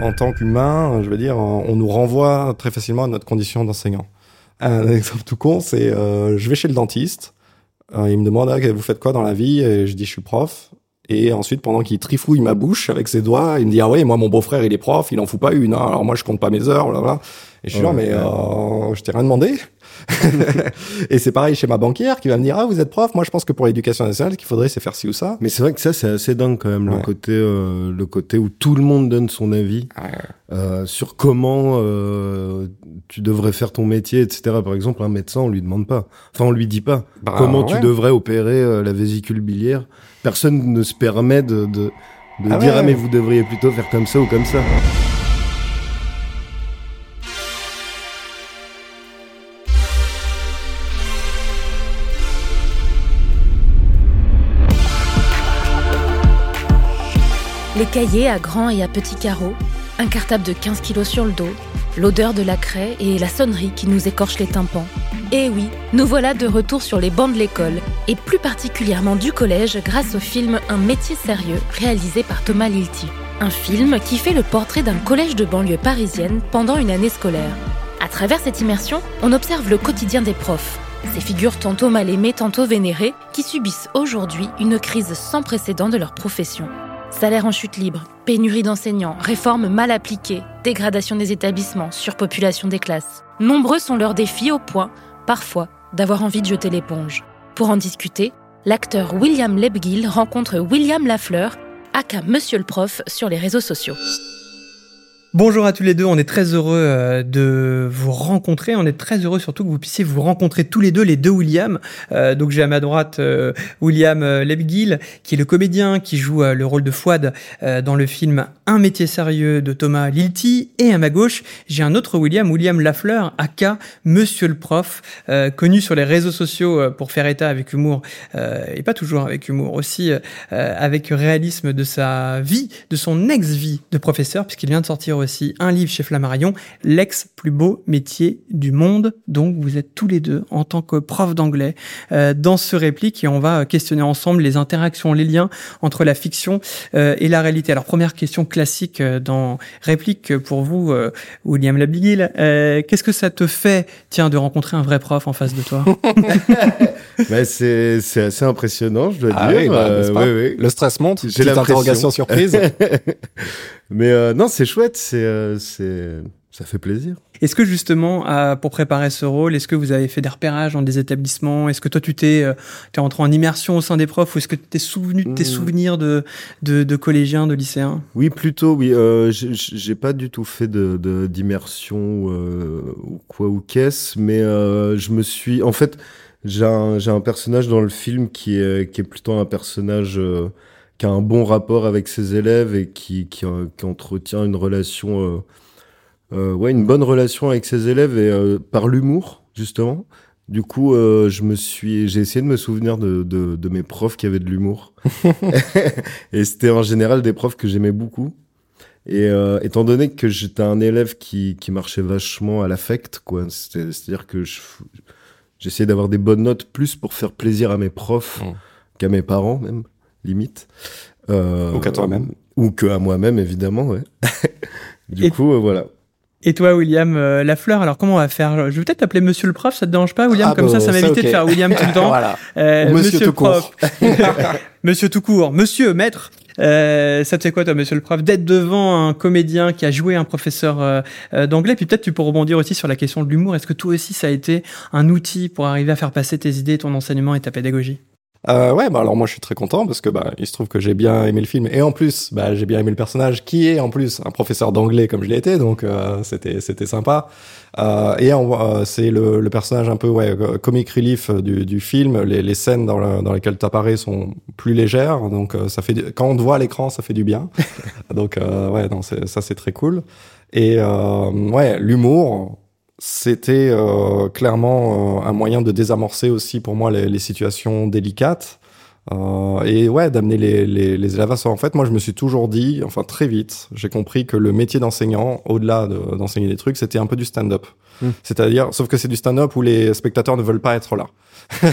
en tant qu'humain, je veux dire, on nous renvoie très facilement à notre condition d'enseignant. Un exemple tout con, c'est euh, je vais chez le dentiste, euh, il me demande ah, vous faites quoi dans la vie? Et je dis je suis prof. Et ensuite, pendant qu'il trifouille ma bouche avec ses doigts, il me dit ah ouais, moi mon beau-frère il est prof, il en fout pas une. Hein. alors moi je compte pas mes heures, voilà. Et je suis là mais euh, je t'ai rien demandé. et c'est pareil chez ma banquière qui va me dire ah vous êtes prof moi je pense que pour l'éducation nationale ce qu'il faudrait c'est faire ci ou ça mais c'est vrai que ça c'est assez dingue quand même le côté euh, le côté où tout le monde donne son avis euh, sur comment euh, tu devrais faire ton métier etc par exemple un médecin on lui demande pas enfin on lui dit pas bah, comment tu devrais opérer euh, la vésicule biliaire personne ne se permet de de, de ah dire ah mais vous devriez plutôt faire comme ça ou comme ça. Les cahiers à grands et à petits carreaux, un cartable de 15 kilos sur le dos, l'odeur de la craie et la sonnerie qui nous écorche les tympans. Et oui, nous voilà de retour sur les bancs de l'école, et plus particulièrement du collège grâce au film Un métier sérieux réalisé par Thomas Lilti. Un film qui fait le portrait d'un collège de banlieue parisienne pendant une année scolaire. À travers cette immersion, on observe le quotidien des profs, ces figures tantôt mal aimées, tantôt vénérées, qui subissent aujourd'hui une crise sans précédent de leur profession. Salaire en chute libre, pénurie d'enseignants, réformes mal appliquées, dégradation des établissements, surpopulation des classes. Nombreux sont leurs défis au point, parfois, d'avoir envie de jeter l'éponge. Pour en discuter, l'acteur William Lebgill rencontre William Lafleur, aka Monsieur le Prof, sur les réseaux sociaux. Bonjour à tous les deux, on est très heureux euh, de vous rencontrer, on est très heureux surtout que vous puissiez vous rencontrer tous les deux, les deux William. Euh, donc j'ai à ma droite euh, William Lebgill, qui est le comédien qui joue le rôle de Fouad dans le film Un métier sérieux de Thomas Lilti, et à ma gauche j'ai un autre William, William Lafleur, aka Monsieur le Prof, connu sur les réseaux sociaux pour faire état avec humour, et pas toujours avec humour, aussi avec réalisme de sa vie, de son ex-vie de professeur, puisqu'il vient de sortir aussi un livre chez Flammarion, L'ex plus beau métier du monde. Donc vous êtes tous les deux en tant que prof d'anglais euh, dans ce réplique et on va questionner ensemble les interactions, les liens entre la fiction euh, et la réalité. Alors première question classique euh, dans réplique pour vous, William Labiguil. Qu'est-ce que ça te fait, tiens, de rencontrer un vrai prof en face de toi? Bah, c'est c'est assez impressionnant, je dois ah dire. Bah, oui, oui. Le stress monte. J'ai l'interrogation surprise. Mais euh, non, c'est chouette, c'est euh, c'est ça fait plaisir. Est-ce que justement, pour préparer ce rôle, est-ce que vous avez fait des repérages dans des établissements? Est-ce que toi, tu t'es euh, es rentré en immersion au sein des profs ou est-ce que tu t'es souvenu de tes hmm. souvenirs de, de, de, collégiens, de lycéens? Oui, plutôt, oui. Euh, j'ai pas du tout fait de d'immersion euh, ou quoi ou qu'est-ce, mais je me suis... En fait, j'ai un, un personnage dans le film qui est, qui est plutôt un personnage qui a un bon rapport avec ses élèves et qui, qui, euh, qui entretient une relation, euh, euh, ouais, une bonne relation avec ses élèves et euh, par l'humour justement. Du coup, euh, je me suis, j'ai essayé de me souvenir de, de, de mes profs qui avaient de l'humour. et c'était en général des profs que j'aimais beaucoup. Et étant donné que j'étais un élève qui, qui marchait vachement à l'affect, quoi, c'est-à-dire que j'essayais d'avoir des bonnes notes plus pour faire plaisir à mes profs mmh. qu'à mes parents même limite. Euh, ou qu'à toi-même. Ou que à moi-même, évidemment, ouais. du coup, euh, voilà. Et toi, William euh, Lafleur, alors comment on va faire? Je vais peut-être t'appeler Monsieur le Prof, ça te dérange pas, William ah Comme ça, ça m'évite okay. de faire William tout le temps. voilà. Euh, monsieur, monsieur Prof. monsieur tout court. Monsieur Maître. Euh, ça te fait quoi, toi, monsieur le prof, d'être devant un comédien qui a joué un professeur euh, d'anglais? Puis peut-être tu peux rebondir aussi sur la question de l'humour. Est-ce que toi aussi, ça a été un outil pour arriver à faire passer tes idées, ton enseignement et ta pédagogie? Euh, ouais, bah alors moi je suis très content parce que bah il se trouve que j'ai bien aimé le film et en plus bah j'ai bien aimé le personnage qui est en plus un professeur d'anglais comme je l'ai été donc euh, c'était c'était sympa. Euh, et euh, c'est le, le, personnage un peu ouais comic relief du, du film. Les, les scènes dans, le, dans lesquelles t'apparais sont plus légères donc euh, ça fait quand on te voit à l'écran ça fait du bien. Donc euh, ouais non ça c'est très cool. Et ouais l'humour c'était euh, clairement euh, un moyen de désamorcer aussi pour moi les, les situations délicates. Euh, et ouais, d'amener les, les, les, élèves à ça. En fait, moi, je me suis toujours dit, enfin très vite, j'ai compris que le métier d'enseignant, au-delà d'enseigner des trucs, c'était un peu du stand-up. Hmm. C'est-à-dire, sauf que c'est du stand-up où les spectateurs ne veulent pas être là.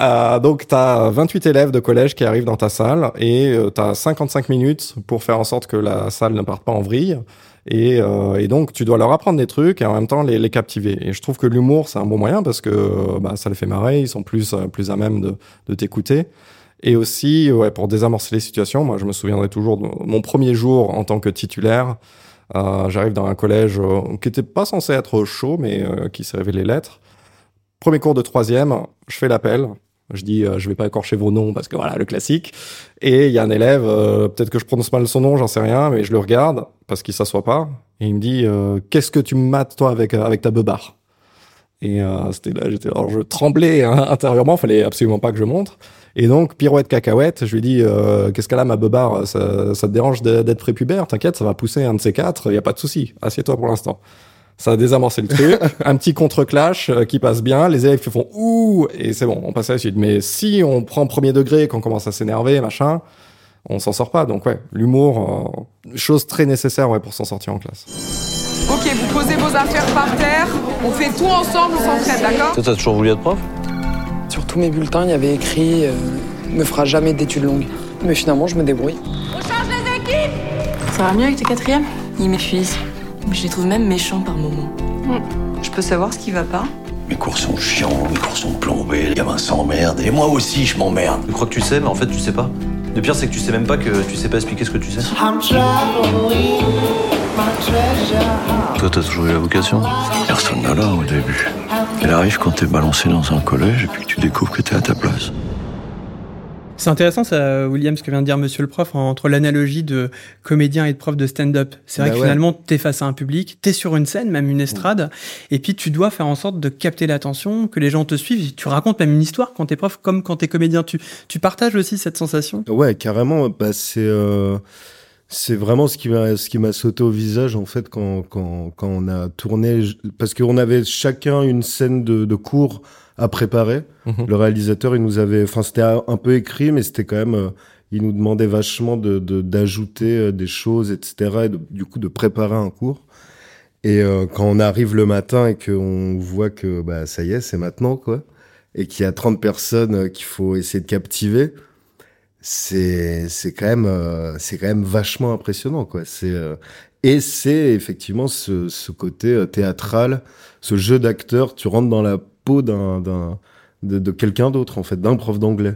euh, donc, tu as 28 élèves de collège qui arrivent dans ta salle et euh, tu as 55 minutes pour faire en sorte que la salle ne parte pas en vrille. Et, euh, et, donc, tu dois leur apprendre des trucs et en même temps les, captiver. Et je trouve que l'humour, c'est un bon moyen parce que bah, ça les fait marrer, ils sont plus, euh, plus à même de, de t'écouter. Et aussi, ouais, pour désamorcer les situations, moi, je me souviendrai toujours de mon premier jour en tant que titulaire. Euh, J'arrive dans un collège euh, qui était pas censé être chaud, mais euh, qui s'est révélé l'être. Premier cours de troisième, je fais l'appel. Je dis, euh, je vais pas écorcher vos noms parce que voilà, le classique. Et il y a un élève, euh, peut-être que je prononce mal son nom, j'en sais rien, mais je le regarde parce qu'il s'assoit pas. Et il me dit, euh, qu'est-ce que tu me mates toi avec avec ta beubare? Et c'était là, j'étais, alors je tremblais hein, intérieurement, fallait absolument pas que je montre. Et donc pirouette cacahuète, je lui dis, qu'est-ce qu'elle a ma beubare? Ça, ça te dérange d'être prépubère? T'inquiète, ça va pousser un de ces quatre, il y a pas de souci. Assieds-toi pour l'instant ça a désamorcé le truc, un petit contre-clash euh, qui passe bien, les élèves qui font ouh et c'est bon, on passe à la suite. Mais si on prend premier degré, qu'on commence à s'énerver, machin, on s'en sort pas. Donc ouais, l'humour, euh, chose très nécessaire ouais pour s'en sortir en classe. Ok, vous posez vos affaires par terre, on fait tout ensemble, on s'entraide, d'accord? Toi, t'as toujours voulu être prof? Sur tous mes bulletins, il y avait écrit euh, ne fera jamais d'études longues. Mais finalement, je me débrouille. On change les équipes Ça va mieux avec tes quatrièmes? Ils m'épuisent. Je les trouve même méchants par moments. Je peux savoir ce qui va pas? Mes cours sont chiants, mes cours sont plombés, les gamins s'emmerdent, et moi aussi je m'emmerde. Tu crois que tu sais, mais en fait tu sais pas. Le pire c'est que tu sais même pas que tu sais pas expliquer ce que tu sais. Toi t'as toujours eu la vocation? Personne n'a là au début. Elle arrive quand t'es balancé dans un collège et puis que tu découvres que t'es à ta place. C'est intéressant, ça, William, ce que vient de dire monsieur le prof, entre l'analogie de comédien et de prof de stand-up. C'est vrai bah que ouais. finalement, t'es face à un public, t'es sur une scène, même une estrade, et puis tu dois faire en sorte de capter l'attention, que les gens te suivent. Tu racontes même une histoire quand t'es prof, comme quand t'es comédien. Tu, tu partages aussi cette sensation? Ouais, carrément. Bah, c'est... Euh... C'est vraiment ce qui m'a ce qui m'a sauté au visage en fait quand quand quand on a tourné parce qu'on avait chacun une scène de, de cours à préparer. Mmh. Le réalisateur, il nous avait, enfin, c'était un peu écrit, mais c'était quand même, euh, il nous demandait vachement de d'ajouter euh, des choses, etc. Et de, du coup, de préparer un cours. Et euh, quand on arrive le matin et qu'on voit que bah ça y est, c'est maintenant quoi, et qu'il y a 30 personnes qu'il faut essayer de captiver, c'est c'est quand même euh, c'est quand même vachement impressionnant quoi. C'est et c'est effectivement ce, ce côté théâtral, ce jeu d'acteur. Tu rentres dans la peau d'un, d'un de, de quelqu'un d'autre en fait, d'un prof d'anglais.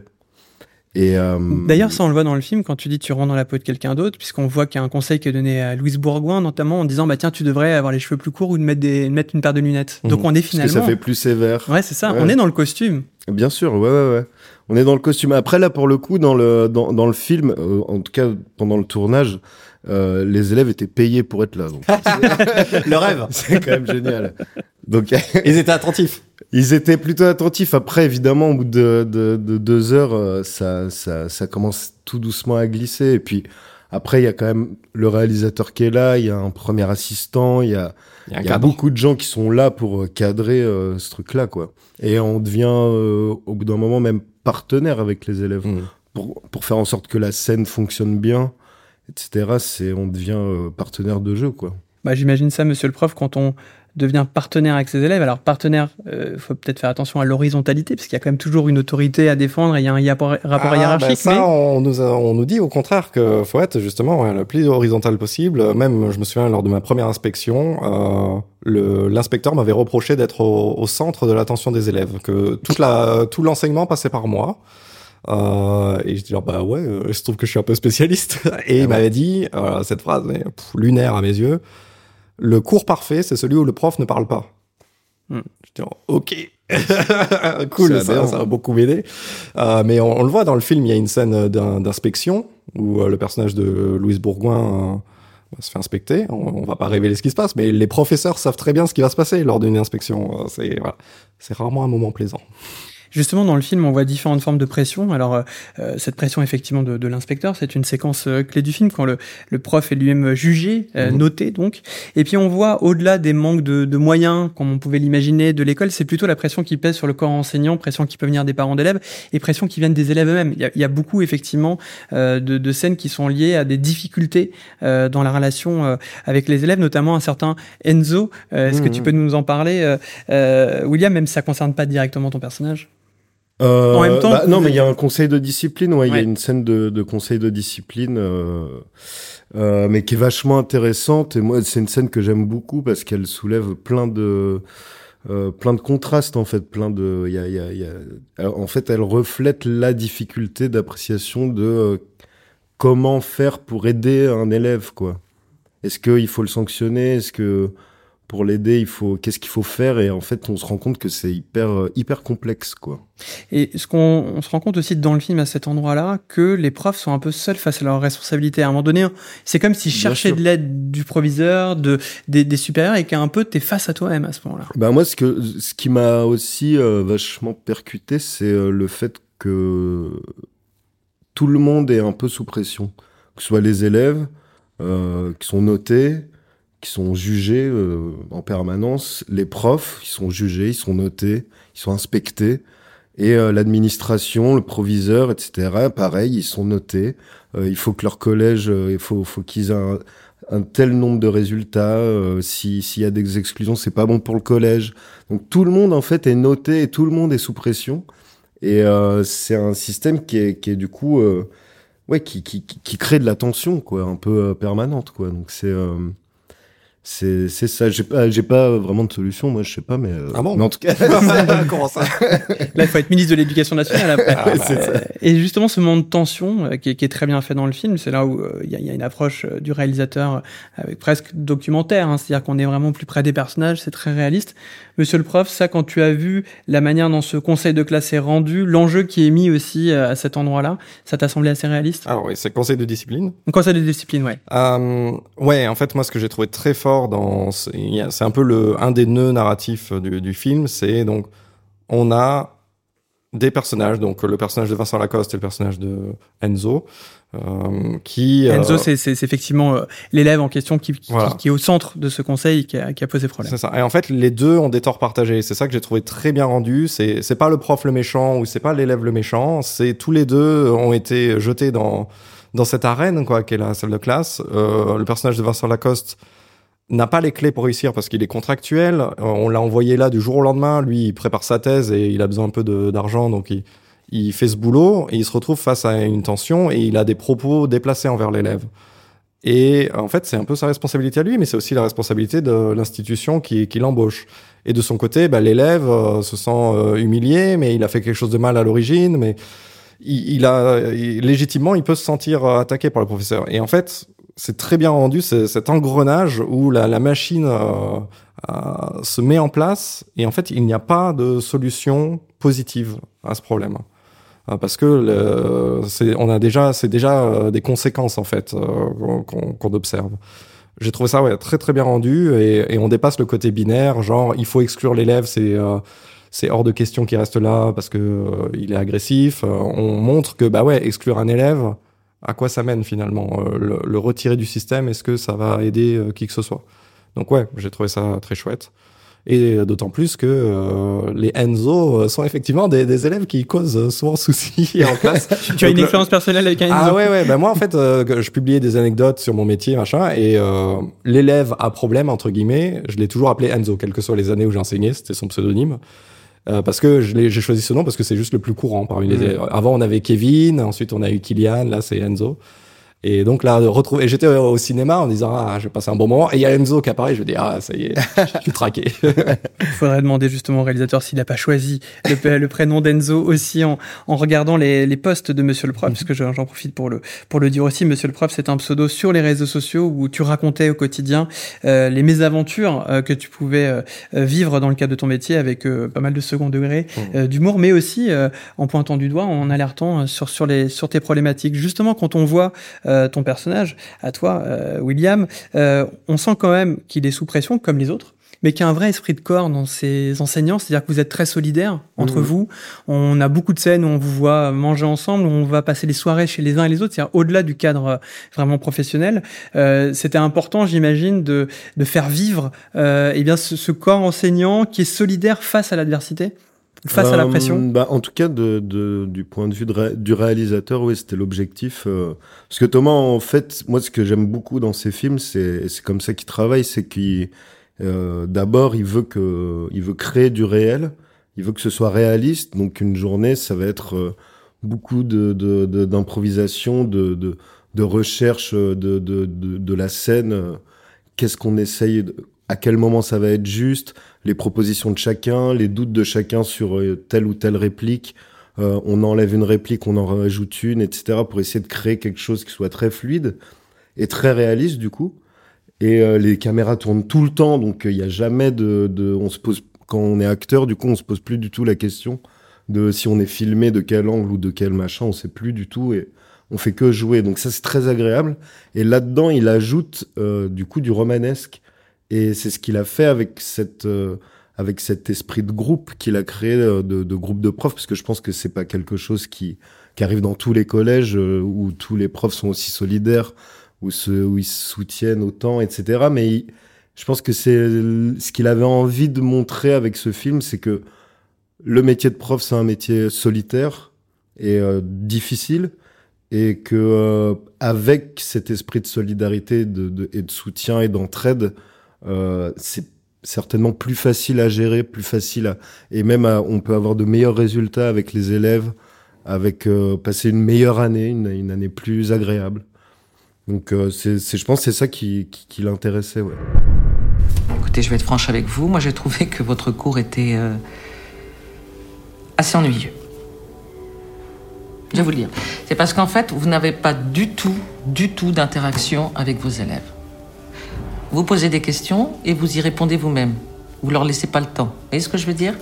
Et euh... D'ailleurs, ça on le voit dans le film quand tu dis tu rentres dans la peau de quelqu'un d'autre, puisqu'on voit qu'il y a un conseil qui est donné à Louise Bourgoin, notamment en disant bah tiens tu devrais avoir les cheveux plus courts ou de mettre des de mettre une paire de lunettes. Mmh. Donc on est finalement. Parce que ça fait plus sévère. Ouais, c'est ça. Ouais. On est dans le costume. Bien sûr, ouais, ouais, ouais. On est dans le costume. Après là, pour le coup, dans le dans, dans le film, euh, en tout cas pendant le tournage, euh, les élèves étaient payés pour être là. Donc. le rêve. C'est quand même génial. Donc ils étaient attentifs. Ils étaient plutôt attentifs. Après, évidemment, au bout de, de, de deux heures, euh, ça, ça, ça commence tout doucement à glisser. Et puis après, il y a quand même le réalisateur qui est là. Il y a un premier assistant. Il y a, il y a, y a beaucoup de gens qui sont là pour euh, cadrer euh, ce truc-là, quoi. Et on devient, euh, au bout d'un moment, même partenaire avec les élèves mmh. pour, pour faire en sorte que la scène fonctionne bien, etc. C'est, on devient partenaire de jeu, quoi. Bah, j'imagine ça, monsieur le prof, quand on devient partenaire avec ses élèves. Alors partenaire, il euh, faut peut-être faire attention à l'horizontalité, parce qu'il y a quand même toujours une autorité à défendre et il y a un rapport, rapport ah, hiérarchique. Ben ça, mais... on, nous a, on nous dit au contraire que faut être justement le plus horizontal possible. Même, je me souviens, lors de ma première inspection, euh, l'inspecteur m'avait reproché d'être au, au, centre de l'attention des élèves, que toute la, tout l'enseignement passait par moi. Euh, et je dis bah ouais, je trouve que je suis un peu spécialiste. Et ah il ouais. m'avait dit euh, cette phrase pff, lunaire à mes yeux le cours parfait, c'est celui où le prof ne parle pas. Hmm. Je dis, ok, cool, ça, ça, a beaucoup m'aider. Euh, mais on, on, le voit dans le film, il y a une scène d'inspection où euh, le personnage de Louise Bourgoin euh, se fait inspecter. On, on, va pas révéler ce qui se passe, mais les professeurs savent très bien ce qui va se passer lors d'une inspection. C'est voilà. rarement un moment plaisant. Justement, dans le film, on voit différentes formes de pression. Alors, cette pression, effectivement, de, de l'inspecteur, c'est une séquence clé du film quand le, le prof est lui-même jugé, mhm. noté donc. Et puis, on voit, au-delà des manques de, de moyens, comme on pouvait l'imaginer, de l'école, c'est plutôt la pression qui pèse sur le corps enseignant, pression qui peut venir des parents d'élèves et pression qui viennent des élèves eux-mêmes. Il, il y a, beaucoup, effectivement, de, de, scènes qui sont liées à des difficultés dans la relation avec les élèves, notamment un certain Enzo. Est-ce que tu mhm. peux nous en parler, William, même si ça concerne pas directement ton personnage? Euh, en même temps, bah, non, mais il y a un conseil de discipline. Ouais, il y a une scène de, de conseil de discipline, euh, euh, mais qui est vachement intéressante. Et moi, c'est une scène que j'aime beaucoup parce qu'elle soulève plein de euh, plein de contrastes en fait, plein de. Il y a, y a, y a... en fait, elle reflète la difficulté d'appréciation de euh, comment faire pour aider un élève, quoi. Est-ce qu'il faut le sanctionner? Est-ce que pour l'aider, il faut qu'est-ce qu'il faut faire? Et en fait, on se rend compte que c'est hyper euh, hyper complexe quoi. Et ce qu'on on se rend compte aussi dans le film à cet endroit-là que les profs sont un peu seuls face à leurs responsabilités. À un moment donné, c'est comme s'ils cherchaient de l'aide du proviseur, de des, des supérieurs et qu'un peu t'es face à toi-même à ce moment-là. Ben moi, ce que ce qui m'a aussi euh, vachement percuté, c'est euh, le fait que tout le monde est un peu sous pression, que ce soit les élèves qui sont notés qui sont jugés euh, en permanence, les profs, ils sont jugés, ils sont notés, ils sont inspectés, et euh, l'administration, le proviseur, etc. Pareil, ils sont notés. Euh, il faut que leur collège, il faut, faut qu'ils aient un, tel nombre de résultats. S'il y a des exclusions, c'est pas bon pour le collège. Donc tout le monde en fait est noté et tout le monde est sous pression. Et c'est un système qui est, qui est du coup, ouais, qui, qui, qui crée de la tension quoi, un peu permanente quoi. Donc c'est c'est c'est ça. J'ai pas j'ai pas vraiment de solution moi je sais pas mais euh, ah bon mais en tout cas. Comment ça là il faut être ministre de l'éducation nationale après. Ah, bah, et justement ce moment de tension euh, qui, est, qui, est, très bien fait dans le film c'est là où euh, il y, a, y, a, une approche du réalisateur avec presque documentaire hein, c'est-à-dire qu'on est vraiment plus près des personnages c'est très réaliste. Monsieur le prof ça quand tu as vu la manière dont ce conseil de classe est rendu l'enjeu qui est mis aussi à cet endroit là ça t'a semblé assez réaliste? Alors oui c'est conseil de discipline. Conseil de discipline ouais. Ouais en fait moi ce que j'ai trouvé très fort dans c'est un peu le un des nœuds narratifs du, du film c'est donc on a des personnages donc le personnage de Vincent Lacoste et le personnage de Enzo euh, qui Enzo euh, c'est effectivement euh, l'élève en question qui, qui, qui, est au centre de ce conseil qui a, qui a posé problème. C'est ça. Et en fait les deux ont des torts partagés. C'est ça que j'ai trouvé très bien rendu. C'est c'est pas le prof le méchant ou c'est pas l'élève le méchant. C'est tous les deux ont été jetés dans dans cette arène quoi qu'est la salle de classe. Le personnage de Vincent Lacoste n'a pas les clés pour réussir parce qu'il est contractuel. Euh, on l'a envoyé là du jour au lendemain. Lui, il prépare sa thèse et il a besoin un peu d'argent, donc il, il, fait ce boulot et il se retrouve face à une tension et il a des propos déplacés envers l'élève. Et en fait, c'est un peu sa responsabilité à lui, mais c'est aussi la responsabilité de l'institution qui, qui l'embauche. Et de son côté, bah, l'élève euh, se sent euh, humilié, mais il a fait quelque chose de mal à l'origine, mais il, il a légitimement, il peut se sentir attaqué par le professeur. Et en fait, c'est très bien rendu, cet engrenage où la, la machine euh, euh, se met en place et en fait il n'y a pas de solution positive à ce problème euh, parce que c'est on a déjà c'est déjà euh, des conséquences en fait qu'on observe. J'ai trouvé ça ouais, très très bien rendu et, et, on dépasse le côté binaire genre il faut exclure l'élève c'est c'est hors de question qu'il reste là parce que il est agressif. on montre que bah ouais exclure un élève à quoi ça mène finalement euh, le, retirer du système, est-ce que ça va aider euh, qui que ce soit? Donc ouais, j'ai trouvé ça très chouette. Et d'autant plus que euh, les Enzo sont effectivement des, des, élèves qui causent souvent soucis en classe. tu as une expérience personnelle avec un Enzo? Ah ouais, ouais. Ben moi, en fait, je publiais des anecdotes sur mon métier, machin, et l'élève à problème, entre guillemets, je l'ai toujours appelé Enzo, quelles que soient les années où j'enseignais, c'était son pseudonyme. Euh, parce que j'ai choisi ce nom parce que c'est juste le plus courant parmi les. Mmh. Avant on avait Kevin, ensuite on a eu Kylian, là c'est Enzo. Et donc là, retrouver, et j'étais au cinéma en disant ah, je vais passer un bon moment. Et il y a Enzo qui apparaît, je dis ah ça y est, je suis traqué. il faudrait demander justement au réalisateur s'il n'a pas choisi le, le prénom d'Enzo aussi en, en regardant les, les posts de Monsieur le Prof, puisque j'en profite pour le pour le dire aussi. Monsieur le Prof, c'est un pseudo sur les réseaux sociaux où tu racontais au quotidien euh, les mésaventures euh, que tu pouvais euh, vivre dans le cadre de ton métier avec pas mal de second degré mmh. euh, d'humour, mais aussi en pointant du doigt, en alertant sur sur les sur tes problématiques. Justement, quand on voit euh, ton personnage, à toi, euh, William, euh, on sent quand même qu'il est sous pression comme les autres. mais qui a un vrai esprit de corps dans ses enseignants, c'est-à-dire que vous êtes très solidaires entre Mhm. vous. On a beaucoup de scènes où on vous voit manger ensemble, où on va passer les soirées chez les uns et les autres, c'est-à-dire au-delà du cadre euh, vraiment professionnel. Euh, C'était important, j'imagine, de, de faire vivre euh, eh bien, ce, ce corps enseignant qui est solidaire face à l'adversité, face à la Euh, pression. bah, En tout cas, de, de- du point de vue de ré- du réalisateur, oui, c'était l'objectif. euh, parce que Thomas, en fait, moi, ce que j'aime beaucoup dans ses films, c'est comme ça qu'il travaille, c'est qu'il euh, d'abord, il veut que, il veut créer du réel, il veut que ce soit réaliste. Donc, une journée, ça va être euh, beaucoup de de- de- d'improvisation, de, de, de recherche de, de, de, de la scène. Qu'est-ce qu'on essaye, à quel moment ça va être juste, les propositions de chacun, les doutes de chacun sur euh, telle ou telle réplique. Euh, on enlève une réplique, on en rajoute une, etc. pour essayer de créer quelque chose qui soit très fluide et très réaliste du coup. Et euh, les caméras tournent tout le temps, donc euh, il y a jamais de, de, on se pose quand on est acteur, du coup, on se pose plus du tout la question de si on est filmé de quel angle ou de quel machin, on sait plus du tout et on fait que jouer. Donc ça c'est très agréable. Et là-dedans, il ajoute euh, du coup du romanesque et c'est ce qu'il a fait avec cette euh, avec cet esprit de groupe qu'il a créé euh, de, de groupe de profs parce que je pense que c'est pas quelque chose qui qui arrive dans tous les collèges euh, où tous les profs sont aussi solidaires où se où ils se soutiennent autant etc mais il- je pense que c'est ce qu'il avait envie de montrer avec ce film c'est que le métier de prof c'est un métier solitaire et difficile et que euh, avec cet esprit de solidarité de- et de soutien et d'entraide euh, c'est certainement plus facile à gérer, plus facile à et même à- on peut avoir de meilleurs résultats avec les élèves, avec euh, passer une meilleure année, une, année plus agréable. Donc euh, c'est, je pense c'est ça qui, l'intéressait. Ouais. Écoutez, je vais être franche avec vous. Moi, j'ai trouvé que votre cours était assez ennuyeux. Je vais vous le dire. C'est parce qu'en fait, vous n'avez pas du tout, du tout d'interaction avec vos élèves. Vous posez des questions et vous y répondez vous-même. Vous leur laissez pas le temps. Vous voyez ce que je veux dire?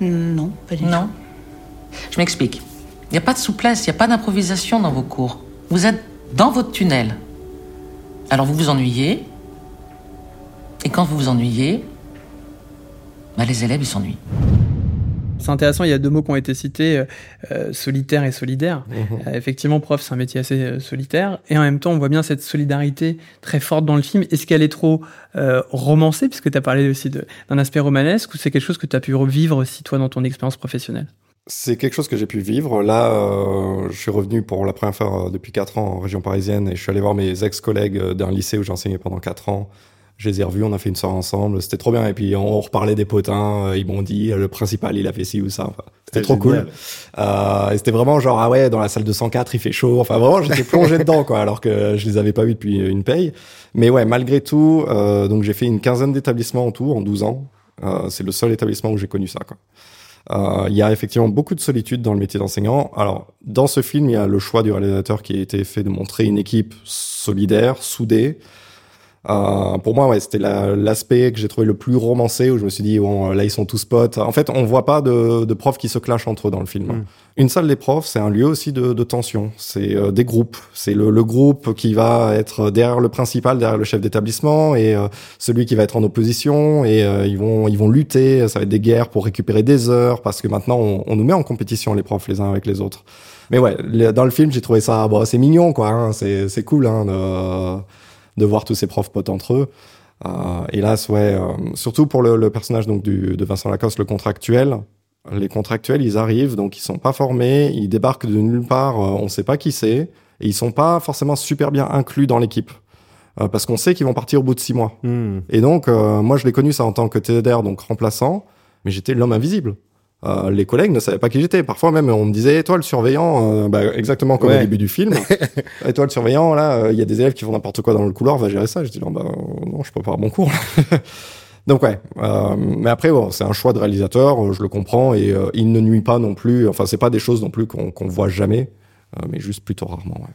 Non, pas du tout. Non. Je m'explique. Il n'y a pas de souplesse, il n'y a pas d'improvisation dans vos cours. Vous êtes dans votre tunnel. Alors vous vous ennuyez. Et quand vous vous ennuyez, bah, les élèves, ils s'ennuient. C'est intéressant, il y a deux mots qui ont été cités, euh, euh, solitaire et solidaire. Mhm. Euh, effectivement, prof, c'est un métier assez euh, solitaire. Et en même temps, on voit bien cette solidarité très forte dans le film. Est-ce qu'elle est trop romancée, puisque tu as parlé aussi d'un aspect romanesque, ou c'est quelque chose que tu as pu revivre aussi, toi, dans ton expérience professionnelle? C'est quelque chose que j'ai pu vivre. Là, euh, je suis revenu pour la première fois euh, depuis quatre ans en région parisienne et je suis allé voir mes ex-collègues d'un lycée où j'ai enseigné pendant quatre ans. Je les ai revus, on a fait une soirée ensemble, c'était trop bien. Et puis on reparlait des potins, euh, ils m'ont dit euh, le principal il a fait ci ou ça. Enfin, c'était trop génial. cool. Euh, et c'était vraiment genre ah ouais dans la salle de 104 il fait chaud. Enfin vraiment j'étais plongé dedans quoi alors que je les avais pas vus depuis une paye. Mais ouais malgré tout euh, donc j'ai fait une quinzaine d'établissements en tout en 12 ans. Euh, c'est le seul établissement où j'ai connu ça quoi. Euh, il y a effectivement beaucoup de solitude dans le métier d'enseignant. Alors, dans ce film, il y a le choix du réalisateur qui a été fait de montrer une équipe solidaire, soudée. Euh, pour moi, ouais, c'était la- l'aspect que j'ai trouvé le plus romancé où je me suis dit, bon, là, ils sont tous potes. En fait, on voit pas de, de profs qui se clashent entre eux dans le film. Mm. Une salle des profs, c'est un lieu aussi de, de tension. C'est euh, des groupes. C'est le, le groupe qui va être derrière le principal, derrière le chef d'établissement, et euh, celui qui va être en opposition. Et euh, ils vont, ils vont lutter. Ça va être des guerres pour récupérer des heures, parce que maintenant, on, on nous met en compétition les profs les uns avec les autres. Mais ouais, le- dans le film, j'ai trouvé ça, bon, c'est mignon, quoi. hein. C'est, c'est cool, hein, de, de voir tous ces profs potes entre eux. Euh, hélas, ouais, euh, surtout pour le, le personnage donc du, de Vincent Lacoste, le contractuel. Les contractuels, ils arrivent, donc ils sont pas formés, ils débarquent de nulle part, euh, on sait pas qui c'est, et ils sont pas forcément super bien inclus dans l'équipe. Euh, parce qu'on sait qu'ils vont partir au bout de six mois. Hmm. Et donc, euh, moi, je l'ai connu ça en tant que TDR, donc remplaçant, mais j'étais l'homme invisible. Euh, les collègues ne savaient pas qui j'étais. Parfois même, on me disait, toi, le surveillant, euh, bah, exactement comme Ouais. au début du film. Et toi, le surveillant, là, euh, il y a des élèves qui font n'importe quoi dans le couloir, va gérer ça. Je dis, non, bah, non, je peux pas avoir mon cours. Donc ouais, euh, mais après bon, c'est un choix de réalisateur, je le comprends et euh, il ne nuit pas non plus. Enfin, c'est pas des choses non plus qu'on qu'on voit jamais, euh, mais juste plutôt rarement. Ouais.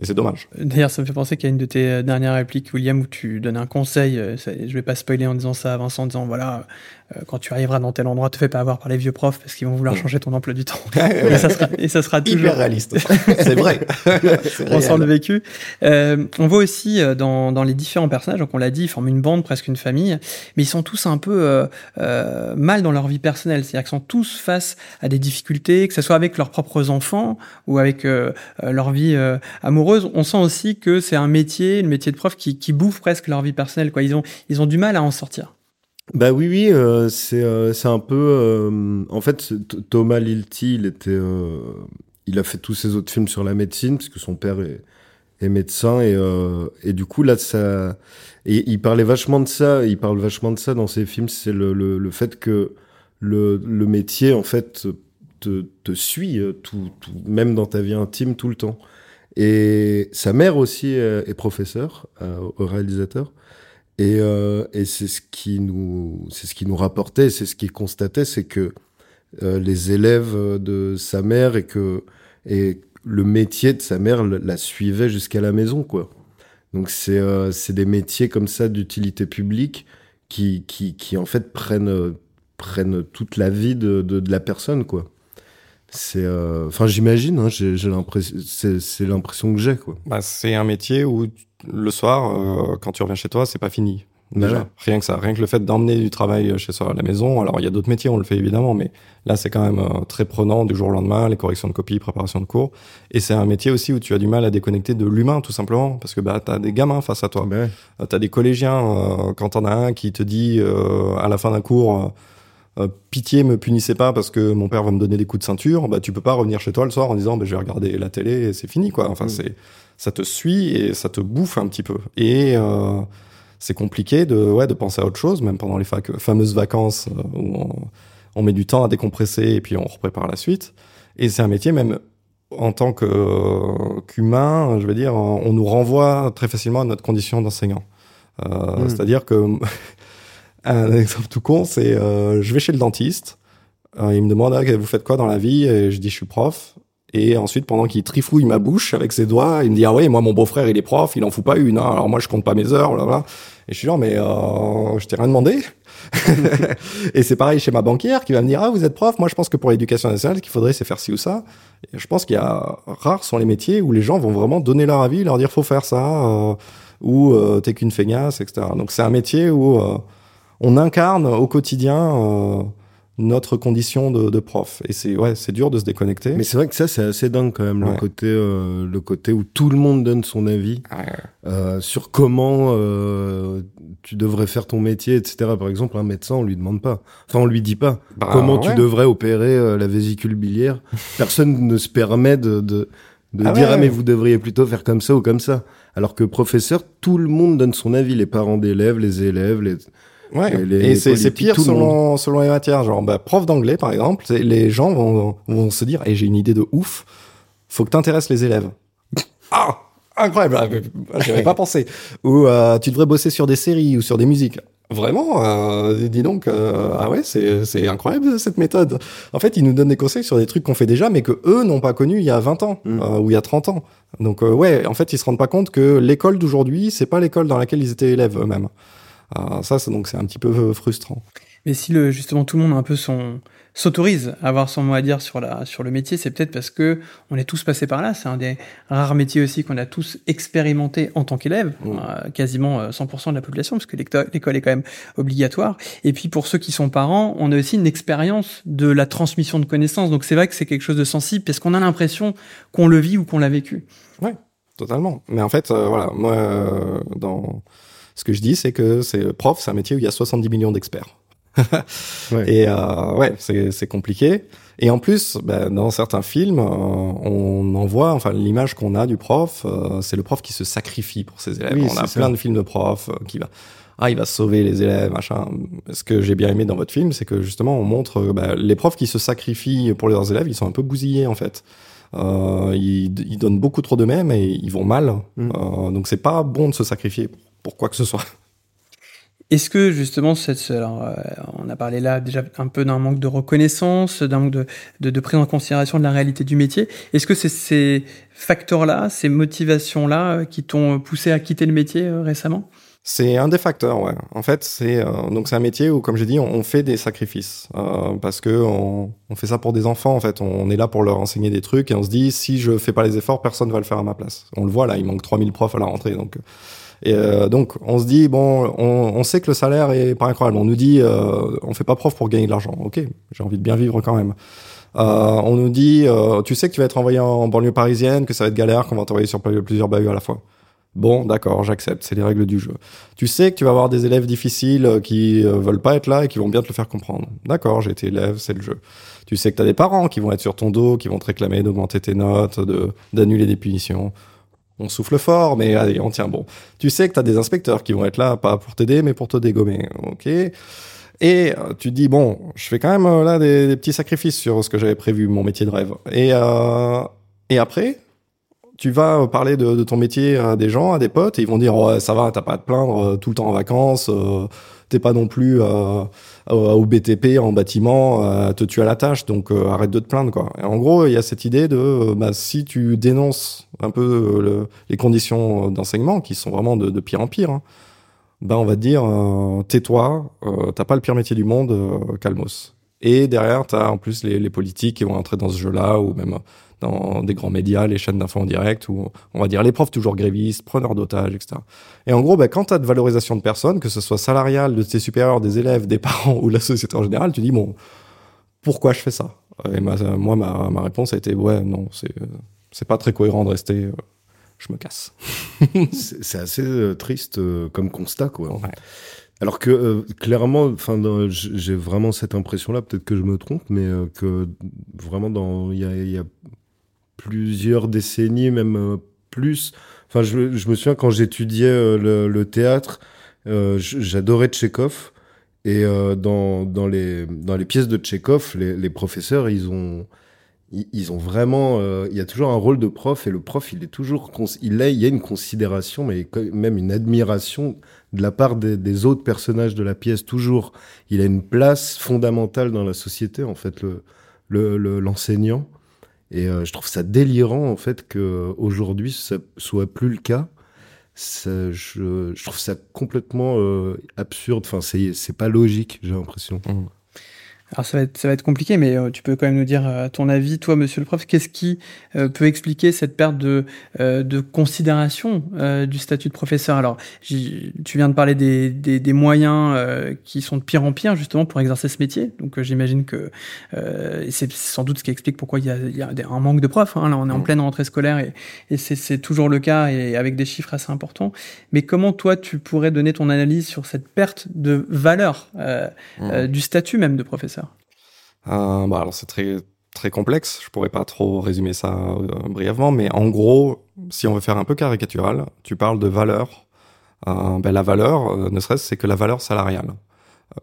Et c'est dommage. D'ailleurs, ça me fait penser qu'il y a une de tes dernières répliques, William, où tu donnes un conseil. euh, ça- Je vais pas spoiler en disant ça à Vincent, en disant voilà, quand tu arriveras dans tel endroit, te fais pas avoir par les vieux profs parce qu'ils vont vouloir changer ton emploi du temps. et, ça sera, et ça sera toujours hyper réaliste. c'est vrai. on sent le vécu. Euh, on voit aussi euh, dans, dans les différents personnages, donc on l'a dit, ils forment une bande, presque une famille, mais ils sont tous un peu euh, euh mal dans leur vie personnelle. C'est-à-dire qu'ils sont tous face à des difficultés, que ce soit avec leurs propres enfants ou avec leur vie amoureuse. On sent aussi que c'est un métier, le métier de prof, qui, qui bouffe presque leur vie personnelle. Quoi. Ils ont, ils ont du mal à en sortir. Bah oui, oui, euh, c'est euh, c'est un peu. Euh, en fait, Thomas Lilti, il était, il a fait tous ses autres films sur la médecine parce que son père est, est médecin et et du coup là ça et il parlait vachement de ça. Il parle vachement de ça dans ses films. C'est le, le, le fait que le le métier en fait te te suit tout, tout même dans ta vie intime tout le temps. Et sa mère aussi est professeure au réalisateur. Et, euh, et c'est ce qui nous, c'est ce qui nous rapportait, c'est ce qu'il constatait, c'est que euh, les élèves de sa mère et que et le métier de sa mère la suivait jusqu'à la maison, quoi. Donc c'est euh, des métiers comme ça d'utilité publique qui, qui qui en fait prennent prennent toute la vie de de, de la personne, quoi. C'est, euh, enfin, j'imagine. Hein, j'ai, l'impression, c'est, l'impression que j'ai, quoi. Bah, c'est un métier où le soir, euh, quand tu reviens chez toi, c'est pas fini. Déjà, rien que ça, rien que le fait d'emmener du travail chez soi à la maison. Alors, il y a d'autres métiers, on le fait évidemment, mais là, c'est quand même euh, très prenant du jour au lendemain, les corrections de copies, préparation de cours. Et c'est un métier aussi où tu as du mal à déconnecter de l'humain, tout simplement, parce que bah, t'as des gamins face à toi. Ouais. T'as des collégiens. Euh, quand t'en as un qui te dit à la fin d'un cours euh, pitié me punissez pas parce que mon père va me donner des coups de ceinture, bah tu peux pas revenir chez toi le soir en disant bah, je vais regarder la télé et c'est fini quoi. Enfin mm. c'est ça te suit et ça te bouffe un petit peu et euh, c'est compliqué de ouais de penser à autre chose même pendant les fameuses vacances euh, où on, on, met du temps à décompresser et puis on reprépare la suite et c'est un métier même en tant que qu'humain, je veux dire, on nous renvoie très facilement à notre condition d'enseignant. Mm. C'est-à-dire que un exemple tout con, c'est euh, je vais chez le dentiste, euh, il me demande ah, vous faites quoi dans la vie? Et je dis je suis prof. Et ensuite, pendant qu'il trifouille ma bouche avec ses doigts, il me dit ah ouais moi mon beau-frère il est prof, il en fout pas une. Hein. alors moi je compte pas mes heures, bla Et je suis genre mais euh, je t'ai rien demandé. et c'est pareil chez ma banquière qui va me dire ah vous êtes prof, moi je pense que pour l'éducation nationale ce qu'il faudrait c'est faire ci ou ça. Et je pense qu'il y a rares sont les métiers où les gens vont vraiment donner leur avis, leur dire faut faire ça euh, ou euh, t'es qu'une feignasse, etc. Donc c'est un métier où euh, on incarne au quotidien euh, notre condition de, de, prof. Et c'est ouais, c'est dur de se déconnecter. Mais c'est vrai que ça, c'est assez dingue quand même, le côté, euh, le côté où tout le monde donne son avis euh, sur comment euh, tu devrais faire ton métier, etc. Par exemple, un médecin, on lui demande pas. Enfin, on lui dit pas bah, comment tu devrais opérer euh, la vésicule biliaire. Personne ne se permet de, de, de ah dire ah mais vous devriez plutôt faire comme ça ou comme ça. Alors que professeur, tout le monde donne son avis, les parents d'élèves, les élèves, les Ouais. Et, c'est pire selon, selon les matières. Genre, bah, prof d'anglais, par exemple, les gens vont, vont se dire, et j'ai une idée de ouf, faut que t'intéresses les élèves. ah! Incroyable, j'avais pas pensé. Ou euh, tu devrais bosser sur des séries ou sur des musiques. Vraiment, euh, dis donc, euh, ah ouais, c'est incroyable cette méthode. En fait, ils nous donnent des conseils sur des trucs qu'on fait déjà, mais que eux n'ont pas connus il y a 20 ans mm. euh, ou il y a 30 ans. Donc ouais, en fait, ils se rendent pas compte que l'école d'aujourd'hui, c'est pas l'école dans laquelle ils étaient élèves eux-mêmes. Euh, ça, c'est donc c'est un petit peu euh, frustrant. Mais si le, justement tout le monde a un peu son s'autorise à avoir son mot à dire sur la sur le métier, c'est peut-être parce que on est tous passés par là. C'est un des rares métiers aussi qu'on a tous expérimenté en tant qu'élève, mmh. euh, quasiment 100% de la population, parce que l'école est quand même obligatoire. Et puis pour ceux qui sont parents, on a aussi une expérience de la transmission de connaissances. Donc c'est vrai que c'est quelque chose de sensible, parce qu'on a l'impression qu'on le vit ou qu'on l'a vécu. Ouais, totalement. Mais en fait, voilà, moi dans ce que je dis, c'est que c'est prof, c'est un métier où il y a 70 millions d'experts. ouais. Et euh, ouais, c'est compliqué. Et en plus, ben, dans certains films, euh, on en voit, enfin l'image qu'on a du prof, euh, c'est le prof qui se sacrifie pour ses élèves. on a plein de films de profs euh, qui va, ah il va sauver les élèves, machin. Ce que j'ai bien aimé dans votre film, c'est que justement on montre ben, les profs qui se sacrifient pour leurs élèves, ils sont un peu bousillés en fait. Ils, ils, donnent beaucoup trop d'eux-mêmes et ils vont mal. Mm. donc c'est pas bon de se sacrifier pour quoi que ce soit. Est-ce que justement, cette, alors, euh, on a parlé là déjà un peu d'un manque de reconnaissance, d'un manque de, de, de, prise en considération de la réalité du métier. Est-ce que c'est ces facteurs-là, ces motivations-là, euh, qui t'ont poussé à quitter le métier euh, récemment? C'est un des facteurs, ouais. En fait, c'est euh, donc c'est un métier où, comme j'ai dit, on, fait des sacrifices euh, parce que on, on, fait ça pour des enfants. En fait, on, est là pour leur enseigner des trucs et on se dit si je fais pas les efforts, personne va le faire à ma place. On le voit là, il manque 3000 profs à la rentrée, donc et euh, donc on se dit bon, on, sait que le salaire est pas incroyable. On nous dit euh, on fait pas prof pour gagner de l'argent. Ok, j'ai envie de bien vivre quand même. Euh, on nous dit tu sais que tu vas être envoyé en banlieue parisienne, que ça va être galère, qu'on va t'envoyer sur plusieurs bahuts à la fois. Bon, d'accord, j'accepte, c'est les règles du jeu. Tu sais que tu vas avoir des élèves difficiles euh, qui euh, veulent pas être là et qui vont bien te le faire comprendre. D'accord, j'ai été élève, c'est le jeu. Tu sais que tu des parents qui vont être sur ton dos, qui vont te réclamer d'augmenter tes notes, de d'annuler des punitions. On souffle fort, mais allez, on tient bon. Tu sais que tu as des inspecteurs qui vont être là, pas pour t'aider, mais pour te dégommer. Ok? Et euh, tu te dis, bon, je fais quand même là des, petits sacrifices sur ce que j'avais prévu, mon métier de rêve. Et, euh, et après, tu vas parler de, ton métier à des gens, à des potes, et ils vont dire ouais, ça va, t'as pas à te plaindre, euh, tout le temps en vacances, euh, t'es pas non plus euh, au BTP en bâtiment à te tuer à la tâche, donc arrête de te plaindre quoi. En gros, il y a cette idée de bah, si tu dénonces un peu les conditions d'enseignement qui sont vraiment de, pire en pire, hein, bah, on va te dire tais-toi, t'as pas le pire métier du monde, calmos. Et derrière, t'as en plus les, les politiques qui vont entrer dans ce jeu-là, ou même dans des grands médias, les chaînes d'infos en direct, où on va dire les profs toujours grévistes, preneurs d'otages, etc. Et en gros, bah, quand tu as de valorisation de personnes, que ce soit salariale, de tes supérieurs, des élèves, des parents ou la société en général, tu dis, bon, pourquoi je fais ça? Et moi, ma, ma, réponse a été, ouais, non, c'est pas très cohérent de rester... Euh, je me casse. c'est assez euh, triste euh, comme constat, quoi. Alors que clairement, enfin, j'ai vraiment cette impression-là. Peut-être que je me trompe, mais que vraiment dans il y a, y a, plusieurs décennies, même euh, plus. Enfin, je, me souviens quand j'étudiais euh, le, le, théâtre, euh, j'adorais Tchekhov. Et dans, dans, les, dans les pièces de Tchekhov, les, professeurs, ils ont, ils, ont vraiment. il y a toujours un rôle de prof et le prof, il est toujours. Il, a, il y a une considération, mais même une admiration de la part des, autres personnages de la pièce, toujours. Il a une place fondamentale dans la société, en fait, l'enseignant. Le, l'enseignant et euh, je trouve ça délirant en fait que aujourd'hui ça soit plus le cas. je, je, trouve ça complètement euh, absurde. Enfin, c'est pas logique, j'ai l'impression. Mmh. Alors ça va être, ça va être compliqué, mais euh, tu peux quand même nous dire euh, ton avis, toi, monsieur le prof, qu'est-ce qui euh, peut expliquer cette perte de, de considération du statut de professeur? Alors, tu viens de parler des, des, des moyens qui sont de pire en pire, justement, pour exercer ce métier. Donc j'imagine que c'est sans doute ce qui explique pourquoi il y a, y a un manque de profs. Hein. Là, on est en mmh. pleine rentrée scolaire et, et c'est toujours le cas et avec des chiffres assez importants. Mais comment, toi, tu pourrais donner ton analyse sur cette perte de valeur mmh. du statut même de professeur? Euh, bah alors c'est très très complexe. Je pourrais pas trop résumer ça euh, brièvement, mais en gros, si on veut faire un peu caricatural, tu parles de valeur. Euh, ben la valeur, euh, ne serait-ce, c'est que la valeur salariale.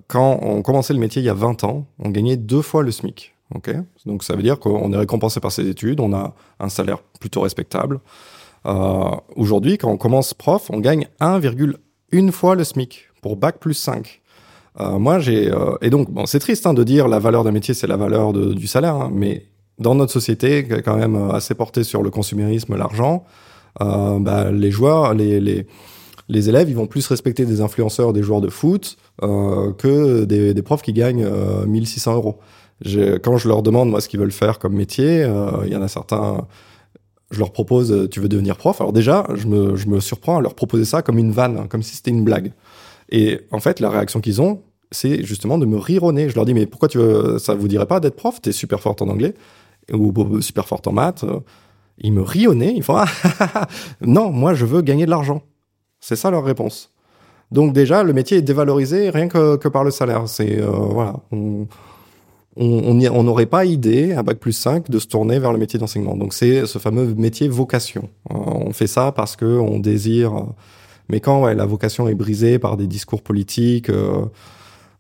Quand on commençait le métier il y a 20 ans, on gagnait deux fois le SMIC. Okay Donc ça veut dire qu'on est récompensé par ses études, on a un salaire plutôt respectable. Aujourd'hui, quand on commence prof, on gagne 1,1 fois le SMIC pour bac plus 5. Euh, moi, j'ai euh, et donc bon, c'est triste hein, de dire la valeur d'un métier, c'est la valeur du salaire, hein, mais dans notre société, quand même euh, assez portée sur le consumérisme, l'argent, bah, les joueurs, les, les, les élèves, ils vont plus respecter des influenceurs, des joueurs de foot, que des, des, profs qui gagnent 1600 euros. Quand je leur demande moi ce qu'ils veulent faire comme métier, il y en a certains je leur propose, tu veux devenir prof? Alors déjà, je me, je me surprends à leur proposer ça comme une vanne, hein, comme si c'était une blague. Et en fait, la réaction qu'ils ont, c'est justement de me rironner. Je leur dis, mais pourquoi tu veux, ça vous dirait pas d'être prof? T'es super forte en anglais ou super forte en maths. Ils me rient Ils font, ah, non, moi, je veux gagner de l'argent. C'est ça leur réponse. Donc déjà, le métier est dévalorisé rien que, par le salaire. C'est euh, voilà, on on n'aurait pas idée à bac plus 5 de se tourner vers le métier d'enseignement. Donc c'est ce fameux métier vocation. Euh, on fait ça parce que on désire mais quand ouais, la vocation est brisée par des discours politiques, euh,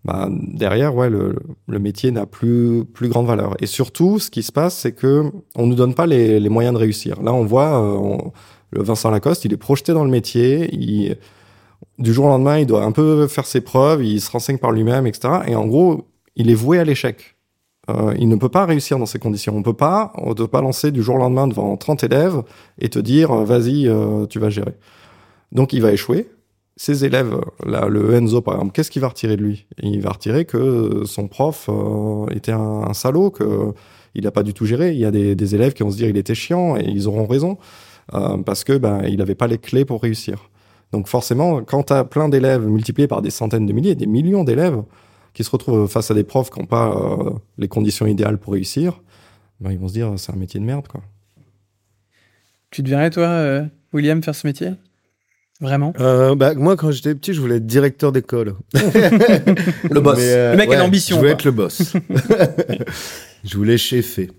bah, derrière, ouais, le, métier n'a plus plus grande valeur. Et surtout, ce qui se passe, c'est que on nous donne pas les, moyens de réussir. Là, on voit euh, le Vincent Lacoste, il est projeté dans le métier. Du jour au lendemain, il doit un peu faire ses preuves, il se renseigne par lui-même, etc. Et en gros, il est voué à l'échec. Euh, il ne peut pas réussir dans ces conditions. On peut pas, on peut pas lancer du jour au lendemain devant 30 élèves et te dire, vas-y, tu vas gérer. Donc il va échouer. ces élèves, là, le Enzo par exemple, qu'est-ce qu'il va retirer de lui? Il va retirer que son prof euh, était un, salaud, que il n'a pas du tout géré. Il y a des, élèves qui vont se dire il était chiant et ils auront raison euh, parce que ben il n'avait pas les clés pour réussir. Donc forcément, quand tu as plein d'élèves multipliés par des centaines de milliers, des millions d'élèves qui se retrouvent face à des profs qui n'ont pas euh, les conditions idéales pour réussir, ben, ils vont se dire c'est un métier de merde quoi. Tu te verrais toi, William, faire ce métier? Vraiment? Euh, bah, Moi, quand j'étais petit, je voulais être directeur d'école. le boss. Mais, euh, le mec ouais, a l'ambition. Je voulais être le boss. je voulais cheffer.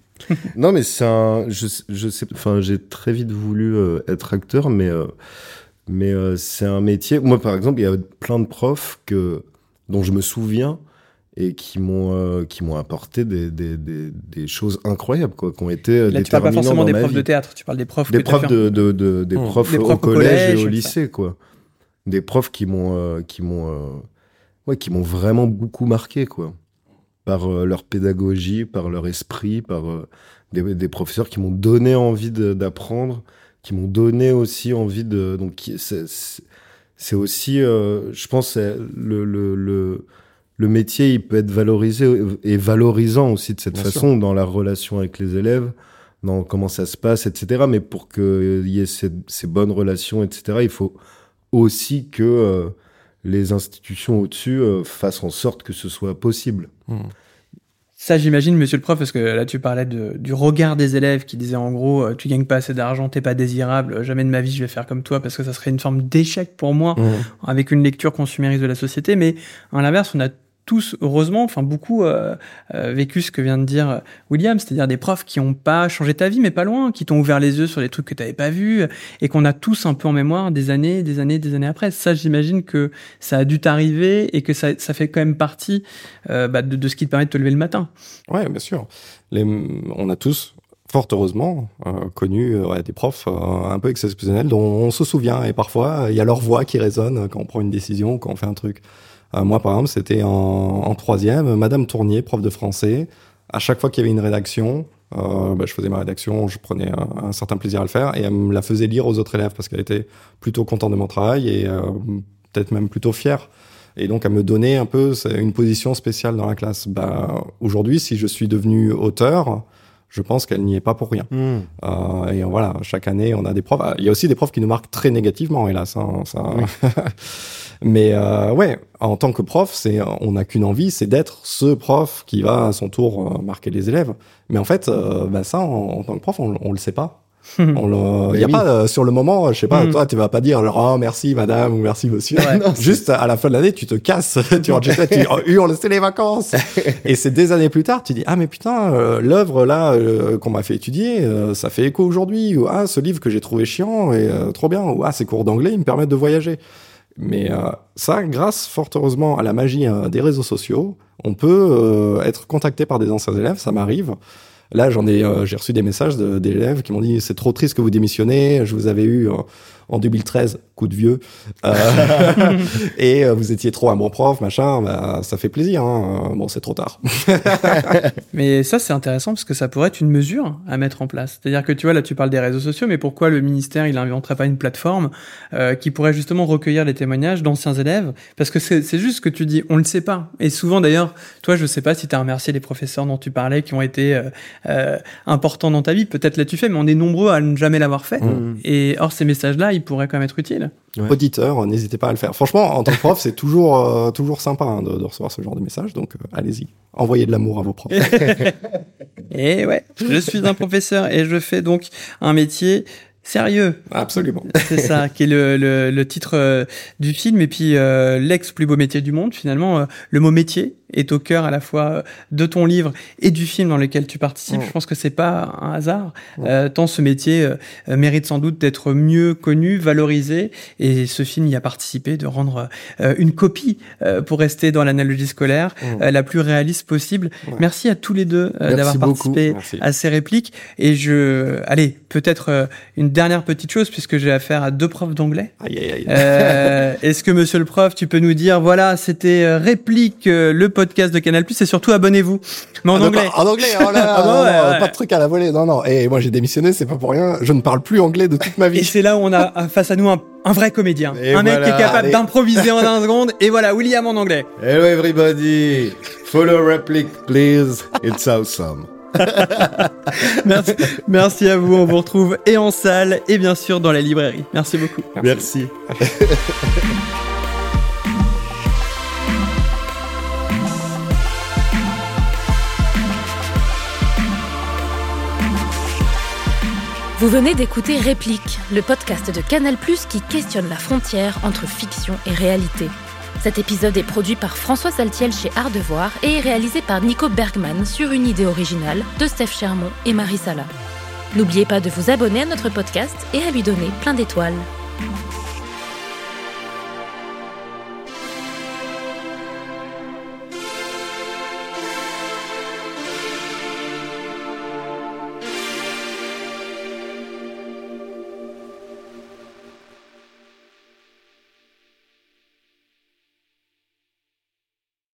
non, mais c'est un. Je, je sais. Enfin, j'ai très vite voulu euh, être acteur, mais euh, mais euh, c'est un métier. Moi, par exemple, il y a plein de profs que dont je me souviens et qui m'ont euh, qui m'ont apporté des, des, des, des, choses incroyables quoi qui ont été Là, tu parles pas forcément des profs de théâtre tu parles des profs des profs de, de, de, des, mmh. profs au, collège, collège et au lycée quoi. Des profs qui m'ont euh, qui m'ont euh, ouais qui m'ont vraiment beaucoup marqué quoi. Par euh, leur pédagogie par leur esprit par euh, des, des professeurs qui m'ont donné envie d'apprendre qui m'ont donné aussi envie de donc c'est aussi je pense le, le, le le métier, il peut être valorisé et valorisant aussi de cette Bien façon sûr. dans la relation avec les élèves, dans comment ça se passe, etc. Mais pour qu'il y ait ces, ces, bonnes relations, etc., il faut aussi que euh, les institutions au-dessus euh, fassent en sorte que ce soit possible. Mmh. Ça, j'imagine, monsieur le prof, parce que là, tu parlais de, du regard des élèves qui disaient en gros, euh, tu gagnes pas assez d'argent, t'es pas désirable, jamais de ma vie je vais faire comme toi parce que ça serait une forme d'échec pour moi mmh. avec une lecture consumériste de la société. Mais à l'inverse, on a tous, heureusement, enfin beaucoup euh, euh, vécu ce que vient de dire William, c'est-à-dire des profs qui ont pas changé ta vie, mais pas loin, qui t'ont ouvert les yeux sur les trucs que t'avais pas vus, et qu'on a tous un peu en mémoire des années, des années, des années après. Ça, j'imagine que ça a dû t'arriver et que ça, ça fait quand même partie euh, bah, de, de, ce qui te permet de te lever le matin. Ouais, bien sûr. Les, on a tous, fort heureusement, euh, connu euh, des profs euh, un peu exceptionnels dont on se souvient, et parfois il y a leur voix qui résonne quand on prend une décision, quand on fait un truc. Euh, moi, par exemple, c'était en, en, troisième, Madame Tournier, prof de français. À chaque fois qu'il y avait une rédaction, euh, bah, je faisais ma rédaction, je prenais un, un, certain plaisir à le faire, et elle me la faisait lire aux autres élèves parce qu'elle était plutôt contente de mon travail et euh, peut-être même plutôt fière. Et donc, elle me donnait un peu une position spéciale dans la classe. Bah, aujourd'hui, si je suis devenu auteur, je pense qu'elle n'y est pas pour rien. Mmh. Euh, et voilà, chaque année, on a des profs. Il y a aussi des profs qui nous marquent très négativement, hélas. Hein, ça... Oui. Mais euh, ouais, en tant que prof, c'est on n'a qu'une envie, c'est d'être ce prof qui va à son tour euh, marquer les élèves. Mais en fait, euh, bah ça, en, en, tant que prof, on, on le sait pas. Il y a oui. pas euh, sur le moment, je sais pas, mmh. toi tu vas pas dire genre oh merci madame ou merci monsieur. Ouais, non, Juste à la fin de l'année, tu te casses, tu toi, tu hurles c'est les vacances. et c'est des années plus tard, tu dis ah mais putain euh, l'œuvre là euh, qu'on m'a fait étudier, ça fait écho aujourd'hui ou ah ce livre que j'ai trouvé chiant et trop bien ou ah ces cours d'anglais ils me permettent de voyager. Mais euh, ça, grâce fort heureusement à la magie euh, des réseaux sociaux, on peut euh, être contacté par des anciens élèves, ça m'arrive. Là, j'en ai, j'ai reçu des messages d'élèves qui m'ont dit c'est trop triste que vous démissionnez, je vous avais eu en 2013, coup de vieux, euh, et euh, vous étiez trop un bon prof, machin, bah, ça fait plaisir. Hein. Bon, c'est trop tard. mais ça, c'est intéressant parce que ça pourrait être une mesure à mettre en place. C'est-à-dire que tu vois, là, tu parles des réseaux sociaux, mais pourquoi le ministère, il n'inventerait pas une plateforme euh, qui pourrait justement recueillir les témoignages d'anciens élèves? Parce que c'est juste ce que tu dis, on le sait pas. Et souvent, d'ailleurs, toi, je sais pas si tu as remercié les professeurs dont tu parlais qui ont été euh, euh, importants dans ta vie. Peut-être l'as-tu fait, mais on est nombreux à ne jamais l'avoir fait. Mmh. Et or, ces messages-là, il pourrait quand même être utile. Ouais. Auditeur, n'hésitez pas à le faire. Franchement, en tant que prof, c'est toujours euh, toujours sympa hein, de, de, recevoir ce genre de message. Donc, euh, allez-y, envoyez de l'amour à vos profs. et ouais, je suis un professeur et je fais donc un métier sérieux. Absolument. C'est ça, qui est le, le, le titre euh, du film. Et puis, euh, l'ex plus beau métier du monde, finalement, euh, le mot métier est au cœur à la fois de ton livre et du film dans lequel tu participes. Mmh. Je pense que c'est pas un hasard, mmh. tant ce métier mérite sans doute d'être mieux connu, valorisé. Et ce film y a participé de rendre une copie, pour rester dans l'analogie scolaire, mmh. la plus réaliste possible. Ouais. Merci à tous les deux d'avoir participé à ces répliques. Et je, allez, peut-être une dernière petite chose, puisque j'ai affaire à deux profs d'anglais. Euh, Est-ce que, monsieur le prof, tu peux nous dire, voilà, c'était réplique, le podcast de Canal+, et surtout abonnez-vous. Mais en Ah, anglais. En anglais, oh là là, Ah bah non, ouais, non, ouais. pas de truc à la volée. Non, non. Et moi, j'ai démissionné, c'est pas pour rien. Je ne parle plus anglais de toute ma Et vie. c'est là où on a euh, face à nous un, un vrai comédien. Et un mec qui est capable d'improviser en un seconde. Et voilà, William en anglais. Hello everybody. Follow replic, please. It's awesome. Merci, merci à vous. On vous retrouve et en salle et bien sûr dans la librairie. Merci beaucoup. Merci. Vous venez d'écouter Réplique, le podcast de Canal+, qui questionne la frontière entre fiction et réalité. Cet épisode est produit par François Saltiel chez Art de Voir et est réalisé par Nico Bergman sur une idée originale de Steph Chermont et Marie Sala. N'oubliez pas de vous abonner à notre podcast et à lui donner plein d'étoiles.